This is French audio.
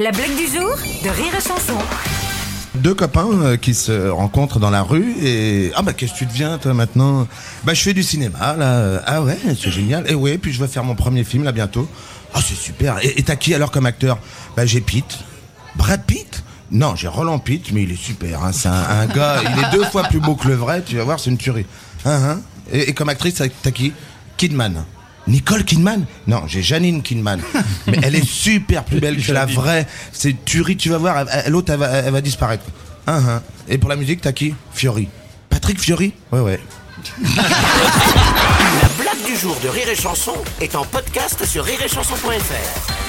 La blague du jour de Rire et Chanson. Deux copains euh, qui se rencontrent dans la rue et ah bah qu'est-ce que tu deviens toi maintenant? Bah je fais du cinéma là. Ah ouais, c'est génial. Et ouais, puis je vais faire mon premier film là bientôt. Ah c'est super. Et t'as qui alors comme acteur? Bah j'ai Pitt. Brad Pitt? Non, j'ai Roland Pitt, mais il est super. hein. C'est un, gars, il est deux fois plus beau que le vrai. Tu vas voir, c'est une tuerie. Hein, hein. Et, et comme actrice, t'as qui? Kidman. Nicole Kidman Non, j'ai Janine Kidman. Mais elle est super plus belle que la vraie. C'est tuerie, tu vas voir. elle- L'autre, elle, va- elle va disparaître. Et pour la musique, t'as qui Fiori. Patrick Fiori Ouais, ouais. La blague du jour de Rire et Chanson est en podcast sur rireetchanson.fr.